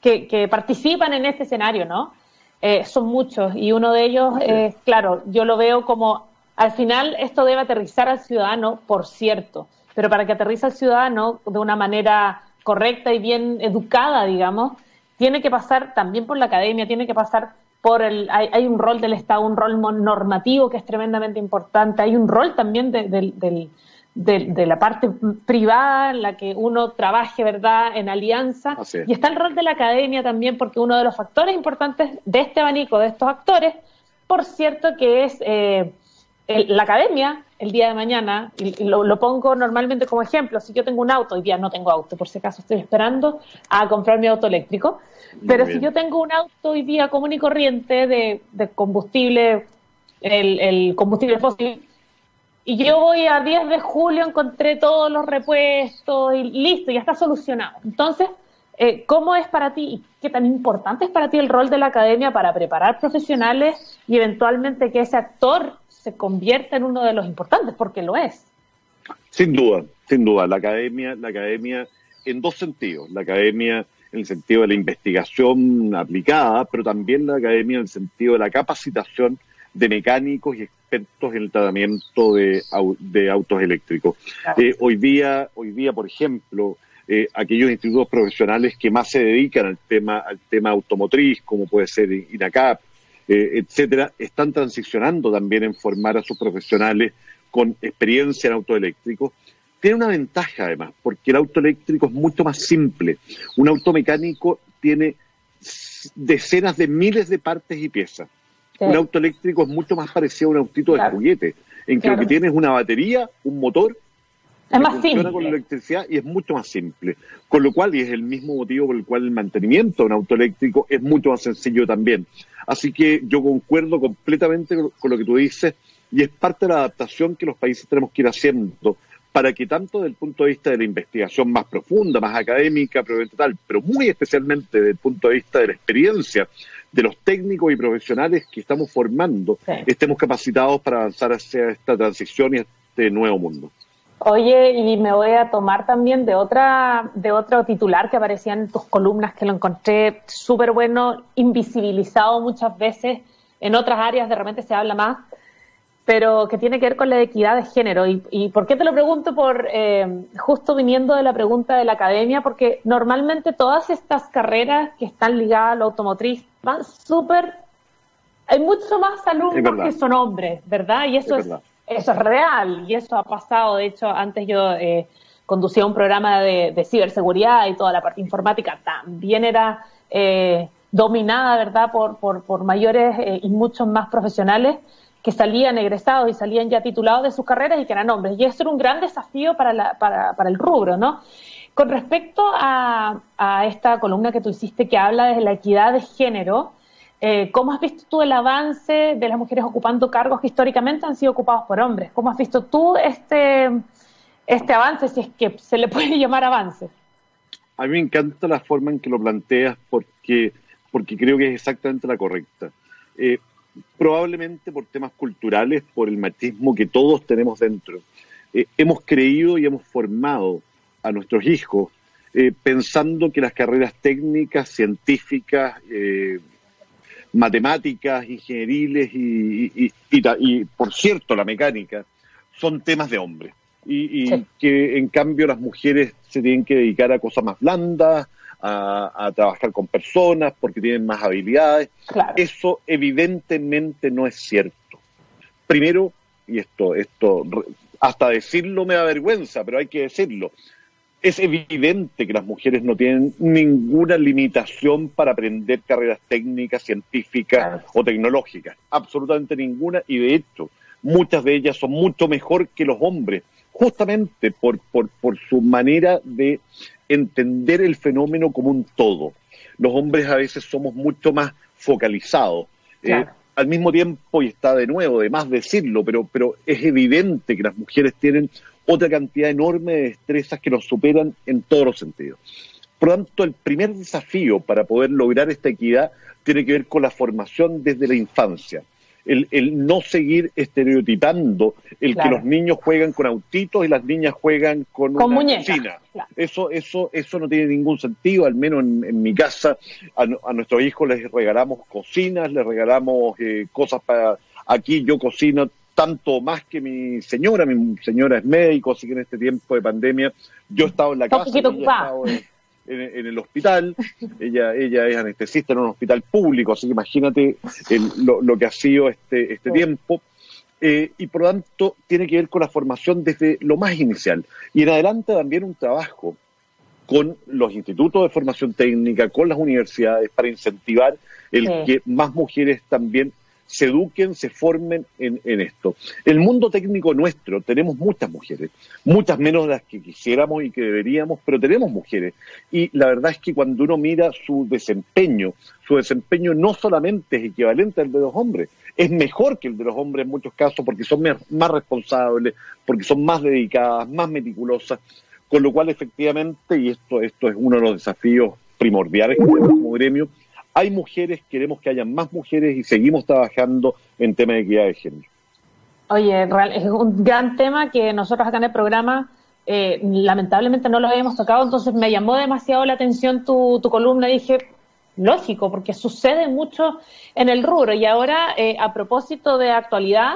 A: que, participan en este escenario, ¿no? Eh, son muchos y uno de ellos, es, claro, yo lo veo como, al final esto debe aterrizar al ciudadano, por cierto, pero para que aterrice al ciudadano de una manera correcta y bien educada, digamos, tiene que pasar también por la academia, tiene que pasar por el, hay, un rol del Estado, un rol normativo que es tremendamente importante, hay un rol también del, de, la parte privada en la que uno trabaje, ¿verdad?, en alianza. Y está el rol de la academia también, porque uno de los factores importantes de este abanico, de estos actores, por cierto, que es eh, la academia el día de mañana, y, lo, pongo normalmente como ejemplo, si yo tengo un auto, hoy día no tengo auto, por si acaso estoy esperando a comprar mi auto eléctrico, pero si yo tengo un auto hoy día común y corriente de, combustible, el, el combustible fósil, y yo voy a 10 de julio, encontré todos los repuestos y listo, ya está solucionado. Entonces, eh, ¿cómo es para ti y qué tan importante es para ti el rol de la academia para preparar profesionales y eventualmente que ese actor se convierta en uno de los importantes? Porque lo es.
B: Sin duda, sin duda. La academia, la academia en dos sentidos. La academia en el sentido de la investigación aplicada, pero también la academia en el sentido de la capacitación de mecánicos y expertos en el tratamiento de, autos eléctricos. Eh, hoy día, hoy día, por ejemplo, eh, aquellos institutos profesionales que más se dedican al tema, al tema automotriz, como puede ser INACAP, eh, etcétera, están transicionando también en formar a sus profesionales con experiencia en auto eléctrico. Tiene una ventaja además, porque el auto eléctrico es mucho más simple. Un auto mecánico tiene decenas de miles de partes y piezas. Un auto eléctrico es mucho más parecido a un autito de juguete, en que lo que tienes es una batería, un motor,
A: es más funciona
B: con la electricidad y es mucho más simple. Con lo cual, y es el mismo motivo por el cual el mantenimiento de un auto eléctrico es mucho más sencillo también. Así que yo concuerdo completamente con lo que tú dices y es parte de la adaptación que los países tenemos que ir haciendo para que tanto desde el punto de vista de la investigación más profunda, más académica, tal, pero muy especialmente desde el punto de vista de la experiencia de los técnicos y profesionales que estamos formando, estemos capacitados para avanzar hacia esta transición y este nuevo mundo.
A: Oye, y me voy a tomar también de otra, de otro titular que aparecía en tus columnas, que lo encontré súper bueno, invisibilizado muchas veces, en otras áreas de repente se habla más, pero que tiene que ver con la equidad de género. ¿Y, por qué te lo pregunto? Por eh, justo viniendo de la pregunta de la academia, porque normalmente todas estas carreras que están ligadas a la automotriz van súper... Hay mucho más alumnos que son hombres, ¿verdad? Y eso es, eso es real y eso ha pasado. De hecho, antes yo eh, conducía un programa de, ciberseguridad y toda la parte informática también era eh, dominada, ¿verdad?, por, por, por mayores y muchos más profesionales que salían egresados y salían ya titulados de sus carreras y que eran hombres. Y eso era un gran desafío para, la, para, para el rubro, ¿no? Con respecto a, a, esta columna que tú hiciste que habla de la equidad de género, eh, ¿cómo has visto tú el avance de las mujeres ocupando cargos que históricamente han sido ocupados por hombres? ¿Cómo has visto tú este, este avance, si es que se le puede <laughs> llamar avance?
B: A mí me encanta la forma en que lo planteas porque, porque creo que es exactamente la correcta. Eh, probablemente por temas culturales, por el machismo que todos tenemos dentro. Eh, hemos creído y hemos formado a nuestros hijos eh, pensando que las carreras técnicas, científicas, eh, matemáticas, ingenieriles y, y, por cierto, la mecánica, son temas de hombres. Y, que en cambio las mujeres se tienen que dedicar a cosas más blandas, a, trabajar con personas porque tienen más habilidades. Eso evidentemente no es cierto. Primero, y esto, esto, hasta decirlo me da vergüenza, pero hay que decirlo. Es evidente que las mujeres no tienen ninguna limitación para aprender carreras técnicas, científicas o tecnológicas. Absolutamente ninguna. Y de hecho, muchas de ellas son mucho mejor que los hombres, justamente por, por, por su manera de entender el fenómeno como un todo. Los hombres a veces somos mucho más focalizados. Eh, al mismo tiempo, y está de nuevo, de más decirlo, pero, pero es evidente que las mujeres tienen otra cantidad enorme de destrezas que nos superan en todos los sentidos. Por lo tanto, el primer desafío para poder lograr esta equidad tiene que ver con la formación desde la infancia el, no seguir estereotipando el que los niños juegan con autitos y las niñas juegan con,
A: con una
B: Eso, eso, eso no tiene ningún sentido, al menos en, mi casa, a, nuestros hijos les regalamos cocinas, les regalamos eh, cosas para... Aquí yo cocino tanto más que mi señora, mi señora es médico, así que en este tiempo de pandemia yo he estado en la casa en, el hospital, <laughs> ella, ella es anestesista en un hospital público, así que imagínate lo, que ha sido este, este tiempo. eh, y por lo tanto tiene que ver con la formación desde lo más inicial. Y en adelante también un trabajo con los institutos de formación técnica, con las universidades, para incentivar el que más mujeres también se eduquen, se formen en, esto. El mundo técnico nuestro, tenemos muchas mujeres, muchas menos de las que quisiéramos y que deberíamos, pero tenemos mujeres. Y la verdad es que cuando uno mira su desempeño, su desempeño no solamente es equivalente al de los hombres, es mejor que el de los hombres en muchos casos porque son más responsables, porque son más dedicadas, más meticulosas, con lo cual efectivamente, y esto, esto es uno de los desafíos primordiales que tenemos como gremio, hay mujeres, queremos que haya más mujeres y seguimos trabajando en tema de equidad de género.
A: Oye, es un gran tema que nosotros acá en el programa eh, lamentablemente no lo habíamos tocado, entonces me llamó demasiado la atención tu, columna y dije, lógico, porque sucede mucho en el rubro. Y ahora, eh, a propósito de actualidad,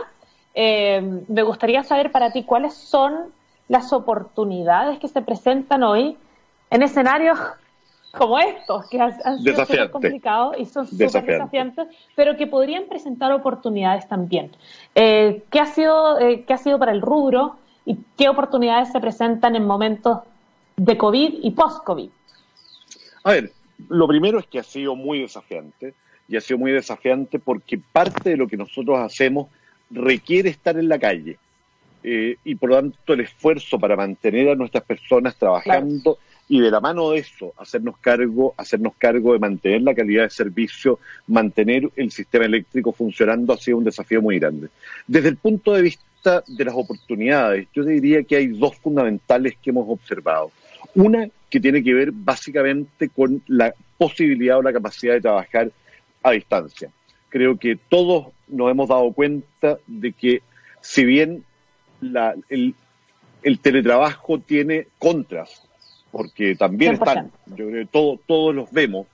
A: eh, me gustaría saber para ti cuáles son las oportunidades que se presentan hoy en escenarios como estos, que han, sido súper complicados y son súper desafiantes, pero que podrían presentar oportunidades también. Eh, ¿qué, ha sido, eh, ¿Qué ha sido para el rubro y qué oportunidades se presentan en momentos de COVID y post-COVID?
B: A ver, lo primero es que ha sido muy desafiante, y ha sido muy desafiante porque parte de lo que nosotros hacemos requiere estar en la calle. Eh, y por lo tanto el esfuerzo para mantener a nuestras personas trabajando y de la mano de eso hacernos cargo, hacernos cargo de mantener la calidad de servicio, mantener el sistema eléctrico funcionando ha sido un desafío muy grande. Desde el punto de vista de las oportunidades, yo diría que hay dos fundamentales que hemos observado. Una que tiene que ver básicamente con la posibilidad o la capacidad de trabajar a distancia. Creo que todos nos hemos dado cuenta de que si bien el, el teletrabajo tiene contras, porque también están, yo creo que todo, todos los vemos,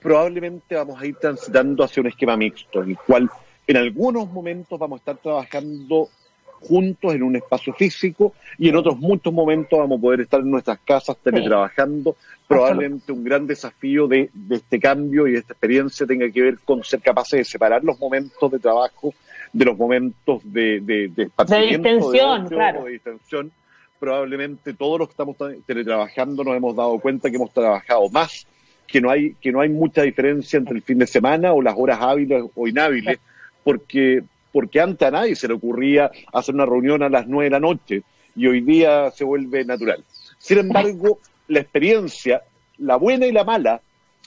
B: probablemente vamos a ir transitando hacia un esquema mixto, en el cual en algunos momentos vamos a estar trabajando juntos en un espacio físico y en otros muchos momentos vamos a poder estar en nuestras casas teletrabajando. Probablemente un gran desafío de, este cambio y de esta experiencia tenga que ver con ser capaces de separar los momentos de trabajo de los momentos de, de, de,
A: de distensión, claro.
B: de distensión probablemente todos los que estamos teletrabajando nos hemos dado cuenta que hemos trabajado más, que no hay, que no hay mucha diferencia entre el fin de semana o las horas hábiles o inhábiles, porque, porque antes a nadie se le ocurría hacer una reunión a las nueve de la noche y hoy día se vuelve natural. Sin embargo, la experiencia, la buena y la mala,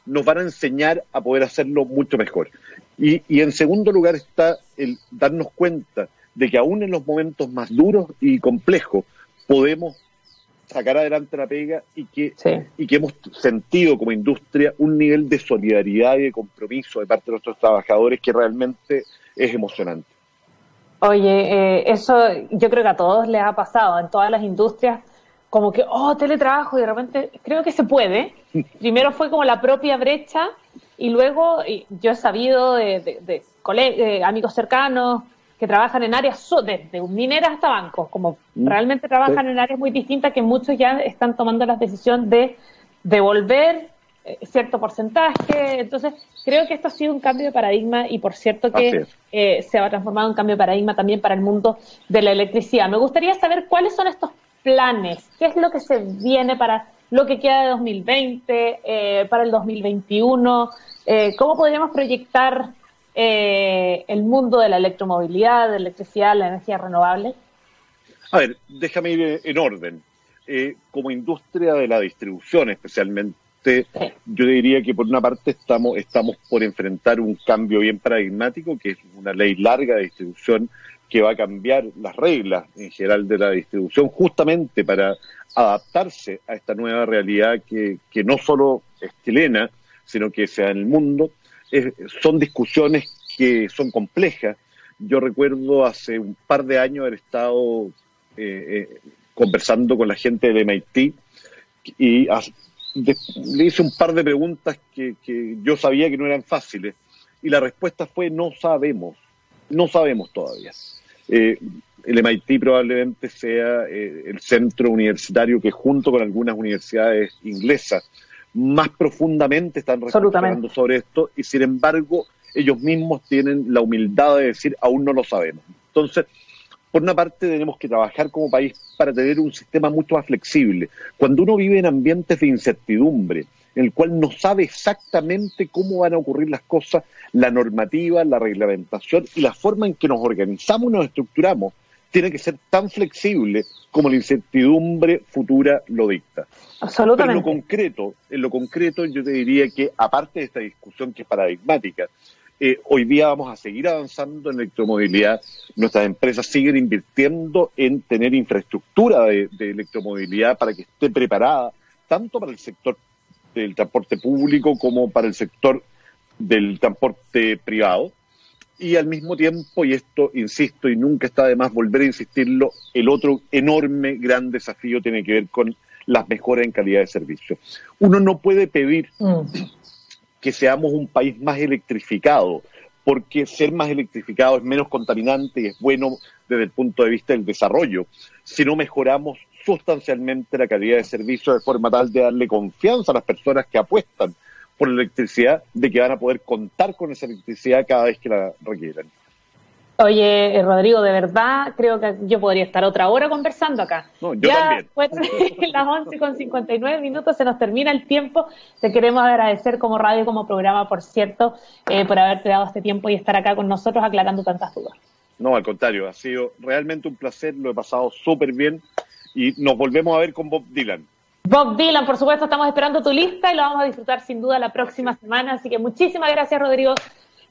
B: nos van a enseñar a poder hacerlo mucho mejor. Y, y en segundo lugar está el darnos cuenta de que aún en los momentos más duros y complejos, podemos sacar adelante la pega y que, y que hemos sentido como industria un nivel de solidaridad y de compromiso de parte de nuestros trabajadores que realmente es emocionante.
A: Oye, eh, eso yo creo que a todos les ha pasado, en todas las industrias, como que, oh, teletrabajo, y de repente creo que se puede. <laughs> Primero fue como la propia brecha, y luego yo he sabido de, de, de amigos cercanos, que trabajan en áreas desde mineras hasta bancos, como mm. realmente trabajan en áreas muy distintas que muchos ya están tomando la decisión de devolver eh, cierto porcentaje. Entonces, creo que esto ha sido un cambio de paradigma y por cierto que eh, se va a transformar en un cambio de paradigma también para el mundo de la electricidad. Me gustaría saber cuáles son estos planes, qué es lo que se viene para lo que queda de 2020, eh, para el 2021, cómo podríamos proyectar eh, el mundo de la electromovilidad, de la electricidad, la energía renovable?
B: A ver, déjame ir en orden. Eh, como industria de la distribución especialmente, yo diría que por una parte estamos, estamos por enfrentar un cambio bien paradigmático, que es una ley larga de distribución que va a cambiar las reglas en general de la distribución justamente para adaptarse a esta nueva realidad que, que no solo es chilena, sino que sea en el mundo son discusiones que son complejas. Yo recuerdo hace un par de años haber estado eh, eh, conversando con la gente del MIT y le hice un par de preguntas que, yo sabía que no eran fáciles y la respuesta fue no sabemos, no sabemos todavía. Eh, el MIT probablemente sea el centro universitario que junto con algunas universidades inglesas más profundamente están reflexionando sobre esto y sin embargo ellos mismos tienen la humildad de decir aún no lo sabemos. Entonces, por una parte tenemos que trabajar como país para tener un sistema mucho más flexible. Cuando uno vive en ambientes de incertidumbre, en el cual no sabe exactamente cómo van a ocurrir las cosas, la normativa, la reglamentación y la forma en que nos organizamos y nos estructuramos, tiene que ser tan flexible como la incertidumbre futura lo dicta.
A: Absolutamente.
B: en lo concreto, en lo concreto yo te diría que aparte de esta discusión que es paradigmática, eh, hoy día vamos a seguir avanzando en electromovilidad. Nuestras empresas siguen invirtiendo en tener infraestructura de, electromovilidad para que esté preparada tanto para el sector del transporte público como para el sector del transporte privado. Y al mismo tiempo, y esto insisto y nunca está de más volver a insistirlo, el otro enorme, gran desafío tiene que ver con las mejoras en calidad de servicio. Uno no puede pedir mm que seamos un país más electrificado, porque ser más electrificado es menos contaminante y es bueno desde el punto de vista del desarrollo, si no mejoramos sustancialmente la calidad de servicio de forma tal de darle confianza a las personas que apuestan por la electricidad, de que van a poder contar con esa electricidad cada vez que la requieran.
A: Oye, eh, Rodrigo, de verdad creo que yo podría estar otra hora conversando acá.
B: No, yo ya
A: también. <laughs> <laughs> las 11 con 59 minutos se nos termina el tiempo. Te queremos agradecer como radio, como programa, por cierto, eh, por haberte dado este tiempo y estar acá con nosotros aclarando tantas dudas.
B: No, al contrario, ha sido realmente un placer, lo he pasado súper bien y nos volvemos a ver con Bob Dylan.
A: Bob Dylan, por supuesto, estamos esperando tu lista y lo vamos a disfrutar sin duda la próxima semana. Así que muchísimas gracias, Rodrigo.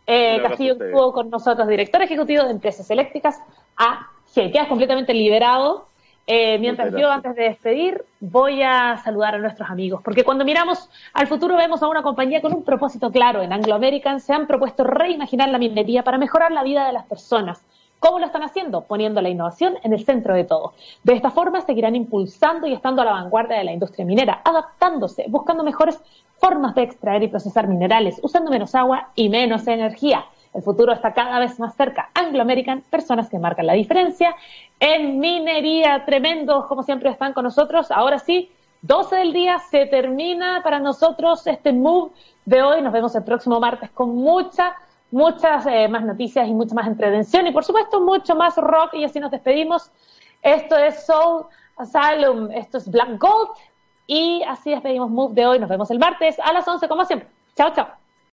A: Eh, Castillo estuvo con nosotros, director ejecutivo de Empresas Eléctricas AG. Quedas completamente liberado. Eh, mientras yo, antes de despedir, voy a saludar a nuestros amigos, porque cuando miramos al futuro vemos a una compañía con un propósito claro. En Anglo American se han propuesto reimaginar la minería para mejorar la vida de las personas. ¿Cómo lo están haciendo? Poniendo la innovación en el centro de todo. De esta forma seguirán impulsando y estando a la vanguardia de la industria minera, adaptándose, buscando mejores formas de extraer y procesar minerales, usando menos agua y menos energía. El futuro está cada vez más cerca. Anglo American, personas que marcan la diferencia. En minería, tremendos, como siempre están con nosotros. Ahora sí, 12 del día, se termina para nosotros este move de hoy. Nos vemos el próximo martes con mucha, muchas eh, más noticias y mucha más entretención y por supuesto mucho más rock y así nos despedimos. Esto es Soul Asylum, esto es Black Gold y así despedimos Move de hoy. Nos vemos el martes a las 11 como siempre. Chao, chao.